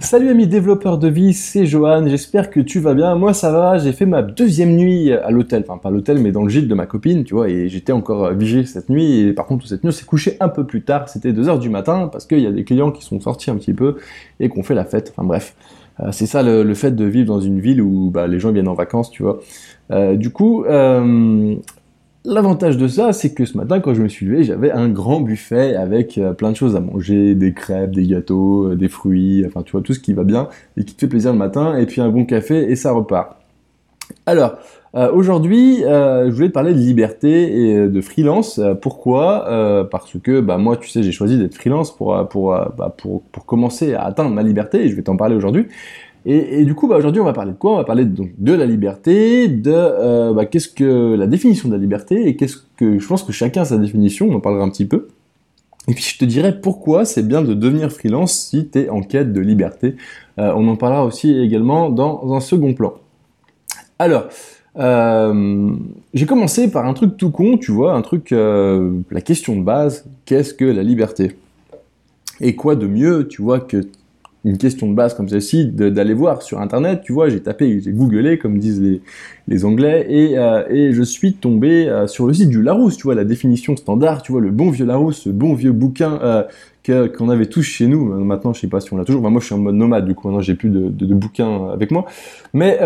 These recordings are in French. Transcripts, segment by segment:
Salut amis développeurs de vie, c'est Johan, j'espère que tu vas bien. Moi ça va, j'ai fait ma deuxième nuit à l'hôtel, enfin pas l'hôtel mais dans le gîte de ma copine, tu vois, et j'étais encore vigé cette nuit, et par contre cette nuit on s'est couché un peu plus tard, c'était 2h du matin, parce qu'il y a des clients qui sont sortis un petit peu et qu'on fait la fête, enfin bref. Euh, c'est ça le, fait de vivre dans une ville où bah, les gens viennent en vacances, tu vois. Euh, du coup, euh, L'avantage de ça, c'est que ce matin, quand je me suis levé, j'avais un grand buffet avec euh, plein de choses à manger, des crêpes, des gâteaux, euh, des fruits, enfin tu vois, tout ce qui va bien et qui te fait plaisir le matin, et puis un bon café, et ça repart. Alors, euh, aujourd'hui, je voulais te parler de liberté et de freelance. pourquoi? Parce que bah, moi, tu sais, j'ai choisi d'être freelance bah, pour, pour commencer à atteindre ma liberté, et je vais t'en parler aujourd'hui. Et, du coup, bah, aujourd'hui, on va parler de quoi? On va parler donc de la liberté, de euh, bah, qu'est-ce que la définition de la liberté, et qu'est-ce que je pense que chacun a sa définition. On en parlera un petit peu. Et puis je te dirai pourquoi c'est bien de devenir freelance si tu es en quête de liberté? Euh, on en parlera aussi également dans un second plan. Alors, euh, j'ai commencé par un truc tout con, tu vois, un truc, la question de base, qu'est-ce que la liberté? Et quoi de mieux, tu vois, que une question de base comme celle-ci, d'aller voir sur Internet, tu vois, j'ai tapé, j'ai googlé, comme disent les, les Anglais, et, euh, et je suis tombé euh, sur le site du Larousse, tu vois, la définition standard, tu vois, le bon vieux Larousse, ce bon vieux bouquin euh, qu'on avait tous chez nous. Maintenant, je sais pas si on l'a toujours. moi, je suis en mode nomade, du coup, maintenant, j'ai plus de, de, bouquins avec moi. Mais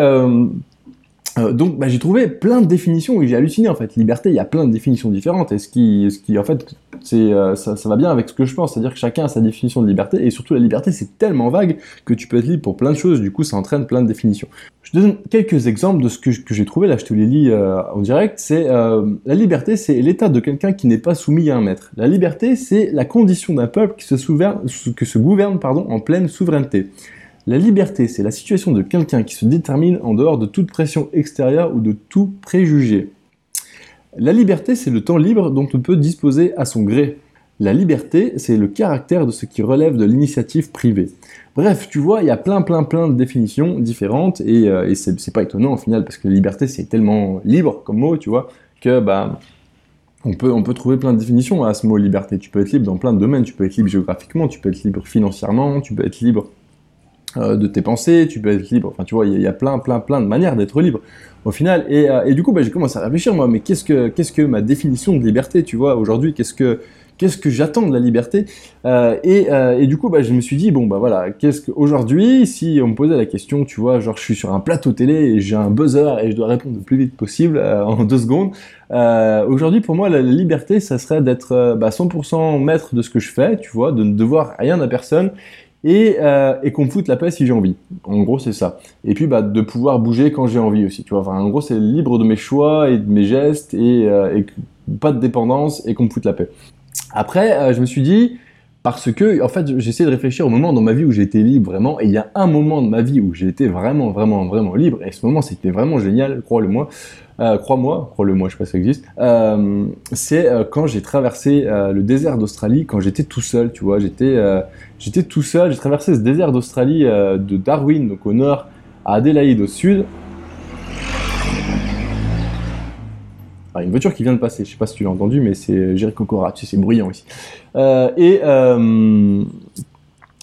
euh, donc bah, j'ai trouvé plein de définitions et j'ai halluciné en fait. Liberté, il y a plein de définitions différentes et ce qui, ce qui en fait, c'est euh, ça, ça, va bien avec ce que je pense, c'est-à-dire que chacun a sa définition de liberté et surtout la liberté c'est tellement vague que tu peux être libre pour plein de choses. Du coup, ça entraîne plein de définitions. Je te donne quelques exemples de ce que, j'ai trouvé là. Je te les lis euh, en direct. C'est la liberté, c'est l'état de quelqu'un qui n'est pas soumis à un maître. La liberté, c'est la condition d'un peuple qui se, se gouverne pardon en pleine souveraineté. La liberté, c'est la situation de quelqu'un qui se détermine en dehors de toute pression extérieure ou de tout préjugé. La liberté, c'est le temps libre dont on peut disposer à son gré. La liberté, c'est le caractère de ce qui relève de l'initiative privée. Bref, tu vois, il y a plein, plein, plein de définitions différentes et, euh, c'est pas étonnant au final parce que la liberté, c'est tellement libre comme mot, tu vois, que bah, on peut, trouver plein de définitions à ce mot liberté. Tu peux être libre dans plein de domaines. Tu peux être libre géographiquement, tu peux être libre financièrement, tu peux être libre de tes pensées, tu peux être libre, enfin tu vois, il y, a plein, plein, plein de manières d'être libre au final. Et, euh, et du coup, bah, j'ai commencé à réfléchir moi, mais qu'est-ce que, qu'est-ce que ma définition de liberté, tu vois, aujourd'hui, qu'est-ce que, qu'est-ce que j'attends de la liberté euh, et, euh, et, du coup, bah, je me suis dit, bon, bah voilà, qu'est-ce qu'aujourd'hui, si on me posait la question, tu vois, genre je suis sur un plateau télé et j'ai un buzzer et je dois répondre le plus vite possible en deux secondes, aujourd'hui, pour moi, la, liberté, ça serait d'être bah, 100% maître de ce que je fais, tu vois, de ne devoir rien à personne et, euh, et qu'on me foute la paix si j'ai envie. En gros, c'est ça. Et puis, bah, de pouvoir bouger quand j'ai envie aussi. Tu vois, en gros, c'est libre de mes choix et de mes gestes et, euh, pas de dépendance et qu'on me foute la paix. Après, euh, je me suis dit, parce que, en fait, j'essaie de réfléchir au moment dans ma vie où j'ai été libre vraiment. Et il y a un moment de ma vie où j'ai été vraiment, vraiment, vraiment libre. Et ce moment, c'était vraiment génial, crois-le-moi. Euh, crois-moi, crois-le-moi, je sais pas si ça existe, euh, c'est euh, quand j'ai traversé le désert d'Australie, quand j'étais tout seul, tu vois, j'étais j'étais tout seul, j'ai traversé ce désert d'Australie de Darwin, donc au nord, à Adélaïde au sud. Ah, une voiture qui vient de passer, je sais pas si tu l'as entendu, mais c'est Jericho Cora, tu sais, c'est bruyant ici. et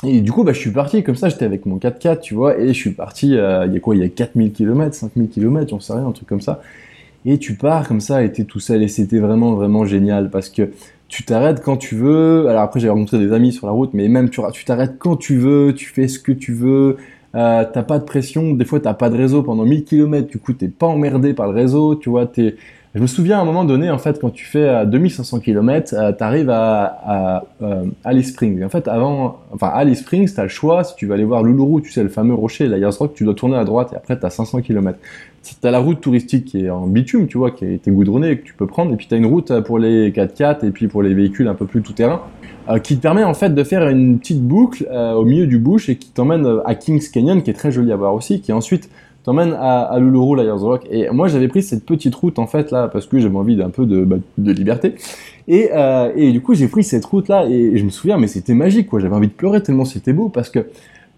et du coup, bah, je suis parti comme ça, j'étais avec mon 4x4, tu vois, et je suis parti, euh, il y a quoi, il y a 4000 km, 5000 km, j'en sais rien, un truc comme ça. Et tu pars comme ça, et t'es tout seul, et c'était vraiment, vraiment génial, parce que tu t'arrêtes quand tu veux. Alors après, j'ai rencontré des amis sur la route, mais même tu t'arrêtes quand tu veux, tu fais ce que tu veux, euh, t'as pas de pression, des fois t'as pas de réseau pendant 1000 km, du coup t'es pas emmerdé par le réseau, tu vois, t'es je me souviens à un moment donné, en fait, quand tu fais à 2500 km, tu arrives à, à euh, Alice Springs. en fait, avant, enfin, Alice Springs, tu as le choix, si tu veux aller voir Luluru, tu sais, le fameux rocher, la Rock, tu dois tourner à droite et après, tu as 500 km. Tu as la route touristique qui est en bitume, tu vois, qui a été goudronnée, que tu peux prendre, et puis tu as une route pour les 4x4 et puis pour les véhicules un peu plus tout-terrain, euh, qui te permet en fait de faire une petite boucle euh, au milieu du bush et qui t'emmène à Kings Canyon, qui est très joli à voir aussi, qui ensuite t'emmène à, à Luluru, Liars Rock. Et moi, j'avais pris cette petite route, en fait, là, parce que j'avais envie d'un peu de, bah, liberté. Et, euh, et du coup, j'ai pris cette route-là, et je me souviens, mais c'était magique, quoi. J'avais envie de pleurer tellement c'était beau, parce que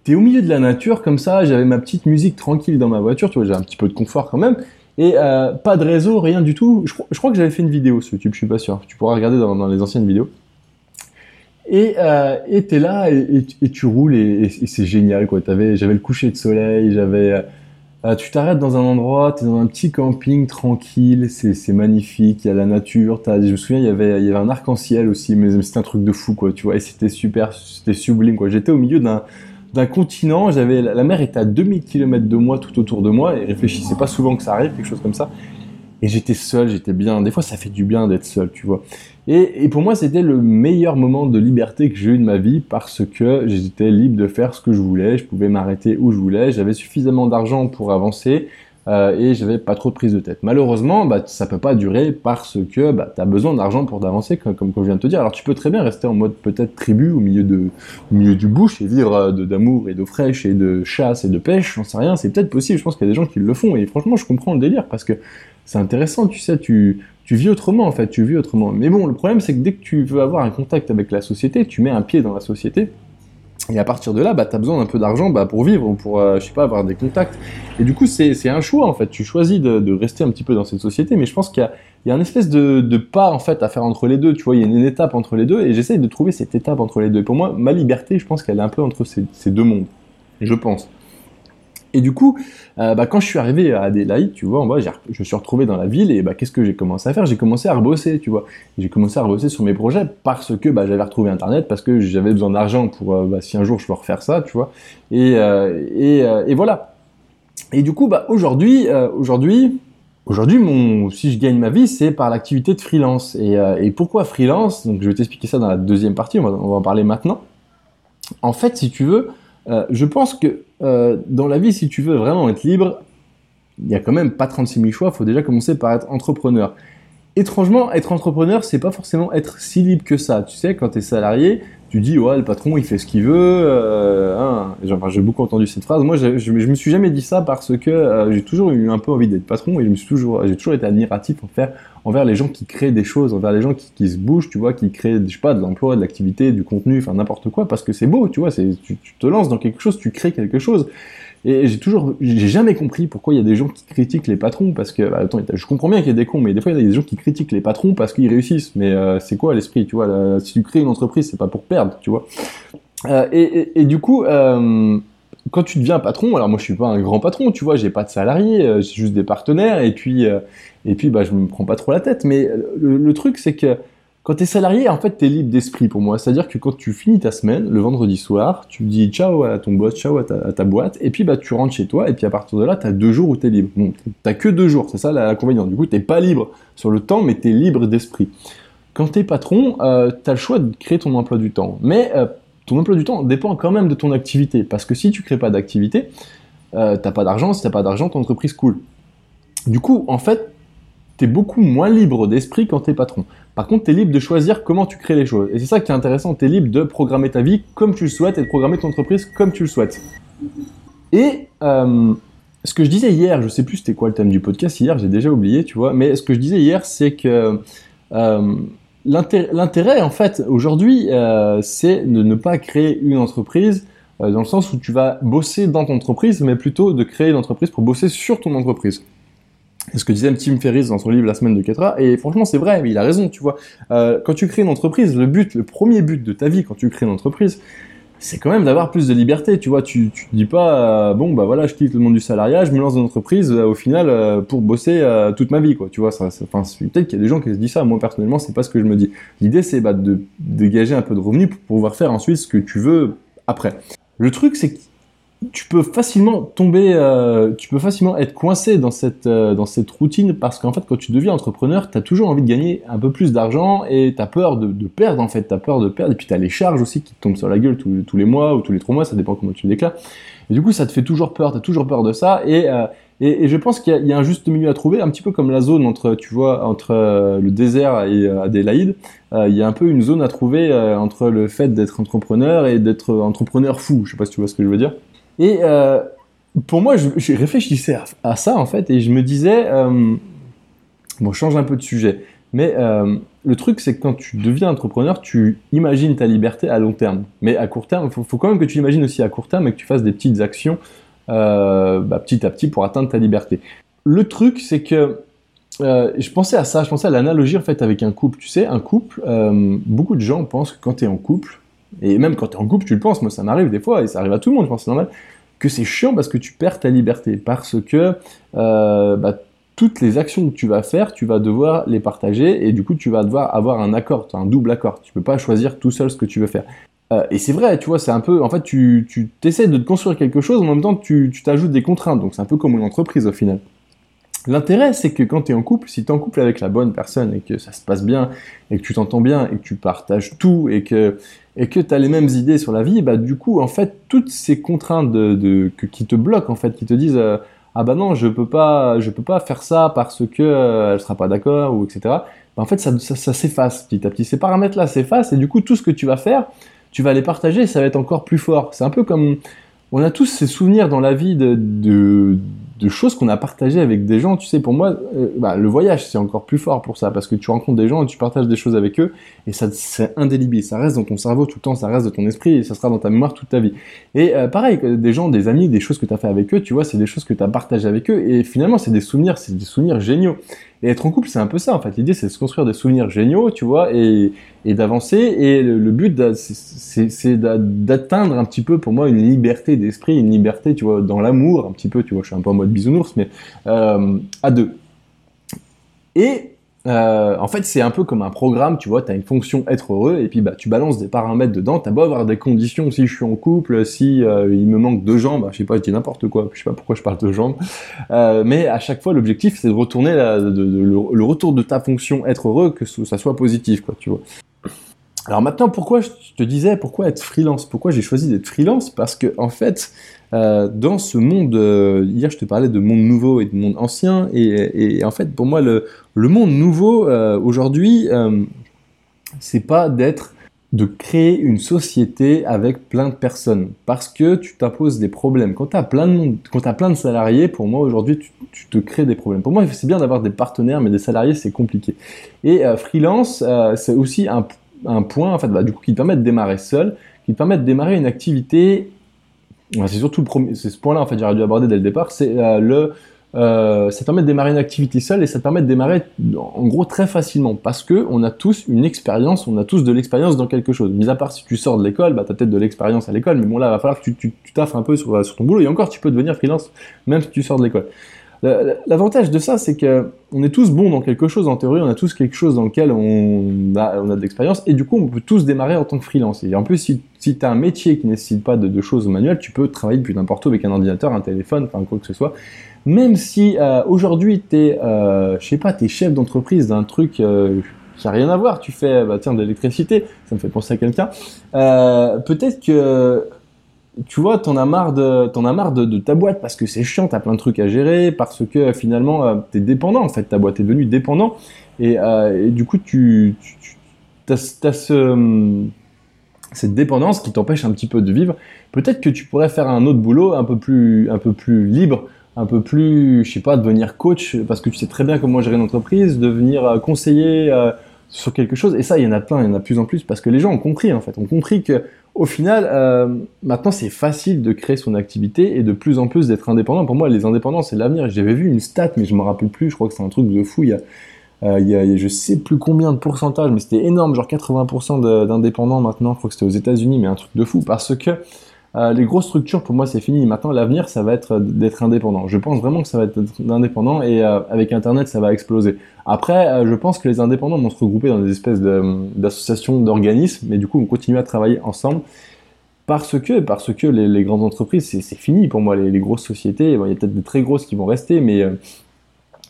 t'es au milieu de la nature, comme ça, j'avais ma petite musique tranquille dans ma voiture, tu vois, j'ai un petit peu de confort quand même. Et euh, pas de réseau, rien du tout. Je, crois que j'avais fait une vidéo sur YouTube, je suis pas sûr. Tu pourras regarder dans, les anciennes vidéos. Et euh, t'es là et, tu roules et, c'est génial quoi. J'avais le coucher de soleil, j'avais. Euh, tu t'arrêtes dans un endroit, t'es dans un petit camping tranquille, c'est magnifique, il y a la nature. Je me souviens, il y avait, un arc-en-ciel aussi, mais c'était un truc de fou quoi. Tu vois, et c'était super, c'était sublime quoi. J'étais au milieu d'un continent, j'avais la mer était à 2000 km de moi tout autour de moi et réfléchissez pas souvent que ça arrive quelque chose comme ça. Et j'étais seul, j'étais bien. Des fois, ça fait du bien d'être seul, tu vois. Et, pour moi, c'était le meilleur moment de liberté que j'ai eu de ma vie parce que j'étais libre de faire ce que je voulais, je pouvais m'arrêter où je voulais, j'avais suffisamment d'argent pour avancer euh, et j'avais pas trop de prise de tête. Malheureusement, bah, ça peut pas durer parce que bah, tu as besoin d'argent pour avancer, comme, comme, je viens de te dire. Alors tu peux très bien rester en mode peut-être tribu au milieu, de, milieu du bush et vivre euh, d'amour et d'eau fraîche et de chasse et de pêche, j'en sais rien, c'est peut-être possible, je pense qu'il y a des gens qui le font et franchement je comprends le délire parce que c'est intéressant, tu sais, tu, vis autrement en fait, tu vis autrement. Mais bon, le problème c'est que dès que tu veux avoir un contact avec la société, tu mets un pied dans la société. Et à partir de là, bah, tu as besoin d'un peu d'argent bah, pour vivre ou pour, euh, je sais pas, avoir des contacts. Et du coup, c'est un choix en fait. Tu choisis de, rester un petit peu dans cette société, mais je pense qu'il y, a, un espèce de, pas en fait à faire entre les deux. Tu vois, il y a une, étape entre les deux, et j'essaye de trouver cette étape entre les deux. pour moi, ma liberté, je pense qu'elle est un peu entre ces deux mondes. Je pense. Et du coup, euh, bah, quand je suis arrivé à Adélaïde, tu vois, je me suis retrouvé dans la ville et bah, qu'est-ce que j'ai commencé à faire? J'ai commencé à rebosser, tu vois. J'ai commencé à rebosser sur mes projets parce que bah, j'avais retrouvé Internet, parce que j'avais besoin d'argent pour euh, bah, si un jour je veux refaire ça, tu vois. Et, euh, et, voilà. Et du coup, bah, aujourd'hui, aujourd'hui, aujourd'hui, mon, si je gagne ma vie, c'est par l'activité de freelance. Et, pourquoi freelance? Donc, je vais t'expliquer ça dans la deuxième partie. On va en parler maintenant. En fait, si tu veux, je pense que euh, dans la vie, si tu veux vraiment être libre, il n'y a quand même pas 36 000 choix, il faut déjà commencer par être entrepreneur. Étrangement, être entrepreneur, c'est pas forcément être si libre que ça. Tu sais, quand tu es salarié, tu dis, ouais, le patron, il fait ce qu'il veut. Euh, hein. J'ai beaucoup entendu cette phrase. Moi, je, je, me suis jamais dit ça parce que euh, j'ai toujours eu un peu envie d'être patron et je suis toujours, j'ai toujours été admiratif envers les gens qui créent des choses, envers les gens qui, se bougent, tu vois, qui créent, je sais pas, de l'emploi, de l'activité, du contenu, enfin n'importe quoi, parce que c'est beau, tu vois, tu, tu te lances dans quelque chose, tu crées quelque chose. Et j'ai toujours, j'ai jamais compris pourquoi il y a des gens qui critiquent les patrons parce que, bah, attends, je comprends bien qu'il y a des cons, mais des fois il y a des gens qui critiquent les patrons parce qu'ils réussissent. Mais euh, c'est quoi l'esprit, tu vois Si tu crées une entreprise, c'est pas pour perdre, tu vois. Euh, et, du coup, euh, quand tu deviens patron, alors moi je suis pas un grand patron, tu vois, j'ai pas de salariés, euh, j'ai juste des partenaires, et puis, euh, et puis bah je me prends pas trop la tête. Mais le, le truc c'est que quand tu es salarié, en fait, tu es libre d'esprit pour moi. C'est-à-dire que quand tu finis ta semaine, le vendredi soir, tu dis ciao à ton boss, ciao à ta, boîte, et puis bah, tu rentres chez toi, et puis à partir de là, tu as deux jours où tu es libre. Bon, tu que deux jours, c'est ça l'inconvénient. Du coup, tu pas libre sur le temps, mais tu es libre d'esprit. Quand tu es patron, euh, tu as le choix de créer ton emploi du temps. Mais euh, ton emploi du temps dépend quand même de ton activité. Parce que si tu crées pas d'activité, euh, t'as pas d'argent. Si t'as pas d'argent, ton entreprise coule. Du coup, en fait, tu es beaucoup moins libre d'esprit quand tu es patron. Par contre, tu es libre de choisir comment tu crées les choses. Et c'est ça qui est intéressant, tu es libre de programmer ta vie comme tu le souhaites et de programmer ton entreprise comme tu le souhaites. Et euh, ce que je disais hier, je sais plus c'était quoi le thème du podcast hier, j'ai déjà oublié, tu vois, mais ce que je disais hier, c'est que euh, l'intérêt, en fait, aujourd'hui, euh, c'est de ne pas créer une entreprise dans le sens où tu vas bosser dans ton entreprise, mais plutôt de créer une entreprise pour bosser sur ton entreprise. C'est ce que disait Tim Ferriss dans son livre La semaine de 4 Et franchement, c'est vrai, mais il a raison, tu vois. Euh, quand tu crées une entreprise, le but, le premier but de ta vie quand tu crées une entreprise, c'est quand même d'avoir plus de liberté, tu vois. Tu, tu dis pas, euh, bon, bah voilà, je quitte le monde du salariat, je me lance dans une entreprise euh, au final pour bosser toute ma vie, quoi. Tu vois, ça, peut-être qu'il y a des gens qui se disent ça. Moi, personnellement, c'est pas ce que je me dis. L'idée, c'est bah, de dégager un peu de revenus pour pouvoir faire ensuite ce que tu veux après. Le truc, c'est que tu peux facilement tomber, euh, tu peux facilement être coincé dans cette, euh, dans cette routine parce qu'en fait, quand tu deviens entrepreneur, tu as toujours envie de gagner un peu plus d'argent et tu as peur de, perdre en fait, tu as peur de perdre et puis tu as les charges aussi qui te tombent sur la gueule tous, les mois ou tous les trois mois, ça dépend comment tu le déclares. Et du coup, ça te fait toujours peur, tu as toujours peur de ça et, euh, et, je pense qu'il y, a un juste milieu à trouver, un petit peu comme la zone entre, tu vois, entre le désert et Adélaïde, il y a un peu une zone à trouver entre le fait d'être entrepreneur et d'être entrepreneur fou, je sais pas si tu vois ce que je veux dire. Et euh, pour moi, je, réfléchissais à, ça en fait, et je me disais, euh, bon, change un peu de sujet, mais euh, le truc, c'est que quand tu deviens entrepreneur, tu imagines ta liberté à long terme. Mais à court terme, il faut, quand même que tu imagines aussi à court terme et que tu fasses des petites actions bah, petit à petit pour atteindre ta liberté. Le truc, c'est que je pensais à ça, je pensais à l'analogie en fait avec un couple. Tu sais, un couple, beaucoup de gens pensent que quand tu es en couple, et même quand tu es en couple, tu le penses, moi ça m'arrive des fois, et ça arrive à tout le monde, je pense c'est normal, que c'est chiant parce que tu perds ta liberté, parce que euh, bah, toutes les actions que tu vas faire, tu vas devoir les partager, et du coup tu vas devoir avoir un accord, un double accord, tu peux pas choisir tout seul ce que tu veux faire. Euh, et c'est vrai, tu vois, c'est un peu, en fait, tu, tu essaies de te construire quelque chose, en même temps tu t'ajoutes des contraintes, donc c'est un peu comme une entreprise au final. L'intérêt, c'est que quand tu es en couple, si tu es en couple avec la bonne personne et que ça se passe bien, et que tu t'entends bien, et que tu partages tout, et que et que tu as les mêmes idées sur la vie, bah du coup, en fait, toutes ces contraintes de, qui te bloquent, en fait, qui te disent euh, ah bah non, je peux pas, je peux pas faire ça parce que euh, elle sera pas d'accord ou etc. Bah, en fait, ça, ça, s'efface petit à petit. Ces paramètres-là s'effacent et du coup, tout ce que tu vas faire, tu vas les partager, et ça va être encore plus fort. C'est un peu comme on a tous ces souvenirs dans la vie de, de de choses qu'on a partagées avec des gens. Tu sais, pour moi, euh, bah, le voyage, c'est encore plus fort pour ça, parce que tu rencontres des gens et tu partages des choses avec eux, et ça c'est indélébile. Ça reste dans ton cerveau tout le temps, ça reste dans ton esprit, et ça sera dans ta mémoire toute ta vie. Et euh, pareil, des gens, des amis, des choses que tu as fait avec eux, tu vois, c'est des choses que tu as partagées avec eux, et finalement, c'est des souvenirs, c'est des souvenirs géniaux. Et être en couple, c'est un peu ça, en fait. L'idée, c'est de se construire des souvenirs géniaux, tu vois, et, d'avancer. Et le, but, c'est d'atteindre un petit peu, pour moi, une liberté d'esprit, une liberté, tu vois, dans l'amour, un petit peu, tu vois, je suis un peu en mode bisounours, mais euh, à deux. Et euh, en fait, c'est un peu comme un programme, tu vois, tu as une fonction être heureux, et puis bah, tu balances des paramètres dedans, tu as beau avoir des conditions, si je suis en couple, si euh, il me manque deux jambes, bah, je sais pas, je dis n'importe quoi, je sais pas pourquoi je parle de jambes, mais à chaque fois, l'objectif, c'est de retourner le, retour de ta fonction être heureux, que ça soit positif, quoi, tu vois. Alors maintenant, pourquoi je te disais, pourquoi être freelance? Pourquoi j'ai choisi d'être freelance? Parce que, en fait, euh, dans ce monde, euh, hier je te parlais de monde nouveau et de monde ancien, et, en fait pour moi le, monde nouveau euh, aujourd'hui, c'est pas d'être, de créer une société avec plein de personnes, parce que tu t'imposes des problèmes. Quand tu as plein de monde, quand as plein de salariés, pour moi aujourd'hui tu, te crées des problèmes. Pour moi c'est bien d'avoir des partenaires, mais des salariés c'est compliqué. Et freelance, c'est aussi un, point en fait, bah, du coup qui te permet de démarrer seul, qui te permet de démarrer une activité c'est surtout c'est ce point-là en fait j'aurais dû aborder dès le départ, c'est euh, le euh, ça permet de démarrer une activité seule et ça permet de démarrer en gros très facilement parce que on a tous une expérience, on a tous de l'expérience dans quelque chose. Mis à part si tu sors de l'école, bah t'as peut-être de l'expérience à l'école, mais bon là il va falloir que tu, tu, taffes un peu sur, sur ton boulot et encore tu peux devenir freelance même si tu sors de l'école. L'avantage de ça, c'est que on est tous bons dans quelque chose en théorie, on a tous quelque chose dans lequel on a, on a de l'expérience, et du coup, on peut tous démarrer en tant que freelance. Et en plus, si, si tu as un métier qui ne nécessite pas de, de, choses manuelles, tu peux travailler depuis n'importe où avec un ordinateur, un téléphone, enfin quoi que ce soit. Même si euh, aujourd'hui, tu es, euh, je sais pas, tu es chef d'entreprise d'un truc euh, qui n'a rien à voir, tu fais, bah, tiens, de l'électricité, ça me fait penser à quelqu'un, euh, peut-être que tu vois, t'en as marre de, t'en as marre de, ta boîte parce que c'est chiant, t'as plein de trucs à gérer, parce que finalement euh, t'es dépendant en fait, ta boîte est devenue dépendant et, euh, du coup tu, as, ce, cette dépendance qui t'empêche un petit peu de vivre. Peut-être que tu pourrais faire un autre boulot un peu plus, un peu plus libre, un peu plus, je sais pas, devenir coach parce que tu sais très bien comment gérer une entreprise, devenir euh, conseiller sur quelque chose. Et ça, il y en a plein, il y en a de plus en plus parce que les gens ont compris en fait, ont compris que au final, euh, maintenant c'est facile de créer son activité et de plus en plus d'être indépendant. Pour moi, les indépendants, c'est l'avenir. J'avais vu une stat, mais je me rappelle plus, je crois que c'est un truc de fou. Il y a, euh, il y a, je sais plus combien de pourcentage, mais c'était énorme, genre 80% d'indépendants maintenant. Je crois que c'était aux États-Unis, mais un truc de fou parce que euh, les grosses structures, pour moi, c'est fini. Maintenant, l'avenir, ça va être d'être indépendant. Je pense vraiment que ça va être indépendant et euh, avec Internet, ça va exploser. Après, euh, je pense que les indépendants vont se regrouper dans des espèces d'associations, d'organismes, mais du coup, vont continuer à travailler ensemble parce que, parce que les, grandes entreprises, c'est fini pour moi. Les, grosses sociétés, il y a peut-être des très grosses qui vont rester, mais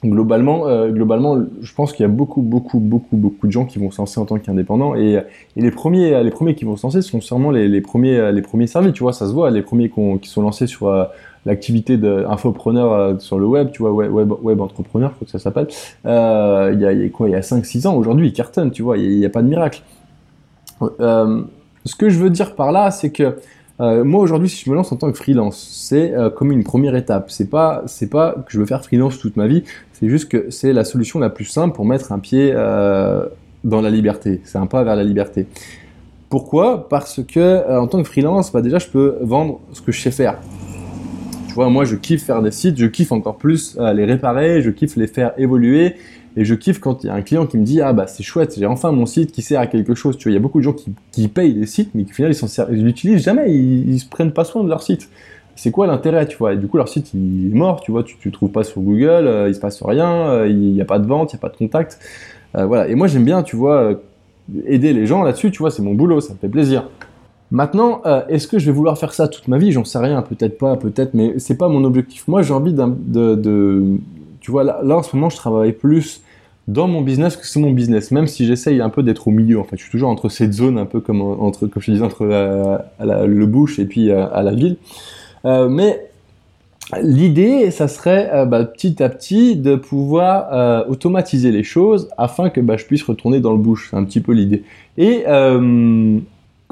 globalement, euh, globalement, je pense qu'il y a beaucoup, beaucoup, beaucoup, beaucoup de gens qui vont se lancer en tant qu'indépendants et, et, les premiers, les premiers qui vont se lancer sont sûrement les, les premiers, les premiers servis. Tu vois, ça se voit. Les premiers qui sont lancés sur euh, l'activité d'infopreneur euh, sur le web, tu vois, web, web, entrepreneur, faut que ça s'appelle. Il y, a, quoi Il y a 5-6 ans. Aujourd'hui, ils cartonnent. Tu vois, il n'y a, pas de miracle. ce que je veux dire par là, c'est que euh, moi aujourd'hui, si je me lance en tant que freelance, c'est euh, comme une première étape. C'est pas, c'est pas que je veux faire freelance toute ma vie. C'est juste que c'est la solution la plus simple pour mettre un pied euh, dans la liberté. C'est un pas vers la liberté. Pourquoi? Parce que en tant que freelance, bah déjà, je peux vendre ce que je sais faire. Tu vois, moi, je kiffe faire des sites, je kiffe encore plus les réparer, je kiffe les faire évoluer Et je kiffe quand il y a un client qui me dit ah bah c'est chouette, j'ai enfin mon site qui sert à quelque chose. Tu vois, il y a beaucoup de gens qui, qui payent des sites, mais qui au final ils l'utilisent jamais, ils, ils se prennent pas soin de leur site c'est quoi l'intérêt, tu vois? Et du coup, leur site, il est mort, tu vois, tu, tu trouves pas sur Google, euh, il se passe rien, euh, il n'y a pas de vente, il n'y a pas de contact. Euh, voilà. Et moi, j'aime bien, tu vois, aider les gens là-dessus, tu vois, c'est mon boulot, ça me fait plaisir. Maintenant, est-ce que je vais vouloir faire ça toute ma vie? J'en sais rien, peut-être pas, peut-être, mais c'est pas mon objectif. Moi, j'ai envie de, tu vois, là, en ce moment, je travaille plus dans mon business que c'est mon business, même si j'essaye un peu d'être au milieu. En fait, je suis toujours entre cette zone, un peu comme entre, comme je disais, entre le bush et puis à la ville. Euh, mais L'idée, ça serait euh, bah, petit à petit de pouvoir euh, automatiser les choses afin que bah, je puisse retourner dans le bush. C'est un petit peu l'idée. Et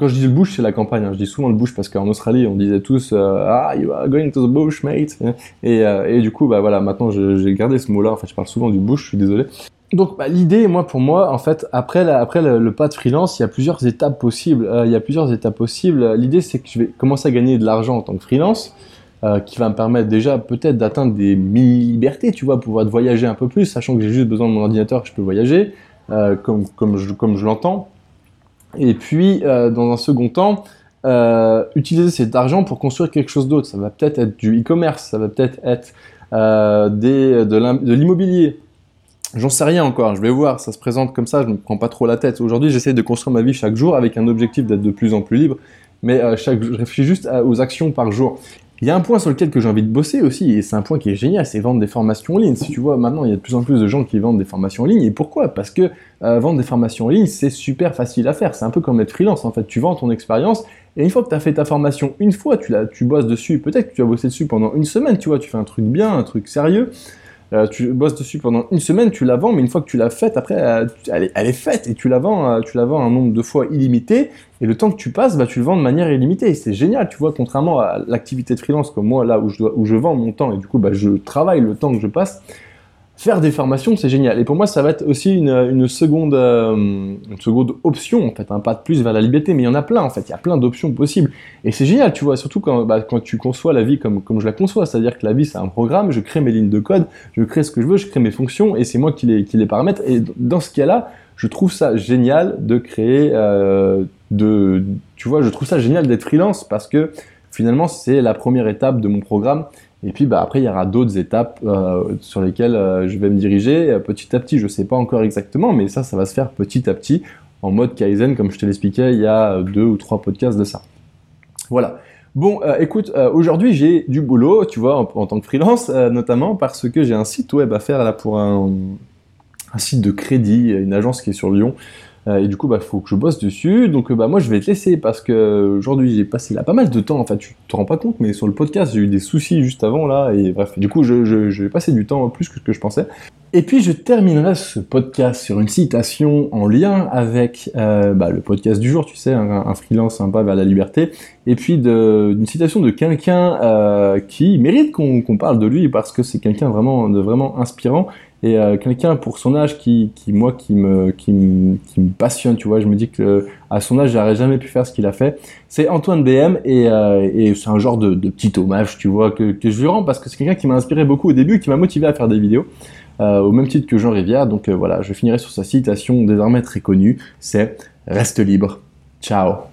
quand je dis le bush, c'est la campagne. Hein. Je dis souvent le bush parce qu'en Australie, on disait tous Ah, you are going to the bush, mate. Et, et du coup, bah voilà, maintenant j'ai gardé ce mot-là. En fait, je parle souvent du bush. Je suis désolé. Donc bah, l'idée, moi pour moi, en fait, après, après le, pas de freelance, il y a plusieurs étapes possibles. il y a plusieurs étapes possibles. L'idée, c'est que je vais commencer à gagner de l'argent en tant que freelance. Euh, qui va me permettre déjà peut-être d'atteindre des mini-libertés, tu vois, pouvoir voyager un peu plus, sachant que j'ai juste besoin de mon ordinateur, je peux voyager, euh, comme, comme je, comme je l'entends. Et puis, euh, dans un second temps, utiliser cet argent pour construire quelque chose d'autre. Ça va peut-être être du e-commerce, ça va peut-être être, des, de l'immobilier. J'en sais rien encore, je vais voir, ça se présente comme ça, je ne me prends pas trop la tête. Aujourd'hui, j'essaie de construire ma vie chaque jour avec un objectif d'être de plus en plus libre, mais chaque, je réfléchis juste aux actions par jour. Il y a un point sur lequel que j'ai envie de bosser aussi, et c'est un point qui est génial, c'est vendre des formations en ligne. Si tu vois, maintenant, il y a de plus en plus de gens qui vendent des formations en ligne. Et pourquoi? Parce que euh, vendre des formations en ligne, c'est super facile à faire. C'est un peu comme être freelance. En fait, tu vends ton expérience, et une fois que tu as fait ta formation une fois, tu, tu bosses dessus, peut-être que tu as bossé dessus pendant une semaine, tu vois, tu fais un truc bien, un truc sérieux. Euh, tu bosses dessus pendant une semaine, tu la vends, mais une fois que tu l'as faite, après, euh, elle, est, faite et tu la vends, euh, tu la vends un nombre de fois illimité. Et le temps que tu passes, bah, tu le vends de manière illimitée. C'est génial, tu vois, contrairement à l'activité de freelance comme moi, là où je, dois, où je vends mon temps et du coup, bah, je travaille le temps que je passe faire des formations, c'est génial. Et pour moi, ça va être aussi une, seconde, euh, une seconde option, en fait, un pas de plus vers la liberté. Mais il y en a plein, en fait. Il y a plein d'options possibles. Et c'est génial, tu vois, surtout quand, bah, quand tu conçois la vie comme, comme je la conçois. C'est-à-dire que la vie, c'est un programme, je crée mes lignes de code, je crée ce que je veux, je crée mes fonctions, et c'est moi qui les, qui les paramètre. Et dans ce cas-là, je trouve ça génial de créer, euh, de, tu vois, je trouve ça génial d'être freelance parce que finalement, c'est la première étape de mon programme et puis bah, après, il y aura d'autres étapes euh, sur lesquelles euh, je vais me diriger euh, petit à petit. Je ne sais pas encore exactement, mais ça, ça va se faire petit à petit en mode Kaizen, comme je te l'expliquais il y a deux ou trois podcasts de ça. Voilà. Bon, écoute, aujourd'hui j'ai du boulot, tu vois, en, tant que freelance, notamment parce que j'ai un site web à faire là pour un, un site de crédit, une agence qui est sur Lyon. Euh, et du coup, bah, faut que je bosse dessus. Donc, euh, bah, moi, je vais te laisser parce que aujourd'hui, j'ai passé là pas mal de temps. En fait, tu te rends pas compte, mais sur le podcast, j'ai eu des soucis juste avant là. Et bref, du coup, je, je, je du temps plus que ce que je pensais. Et puis, je terminerai ce podcast sur une citation en lien avec euh, bah, le podcast du jour, tu sais, un, freelance sympa vers la liberté. Et puis, d'une citation de quelqu'un euh, qui mérite qu'on parle de lui parce que c'est quelqu'un vraiment, de vraiment inspirant et euh, quelqu'un pour son âge qui, moi qui me, passionne tu vois. Je me dis que à son âge j'aurais jamais pu faire ce qu'il a fait. C'est Antoine BM et, euh, et c'est un genre de, petit hommage tu vois que, je lui rends parce que c'est quelqu'un qui m'a inspiré beaucoup au début qui m'a motivé à faire des vidéos euh, au même titre que Jean Rivière. Donc voilà je finirai sur sa citation désormais très connue c'est reste libre. Ciao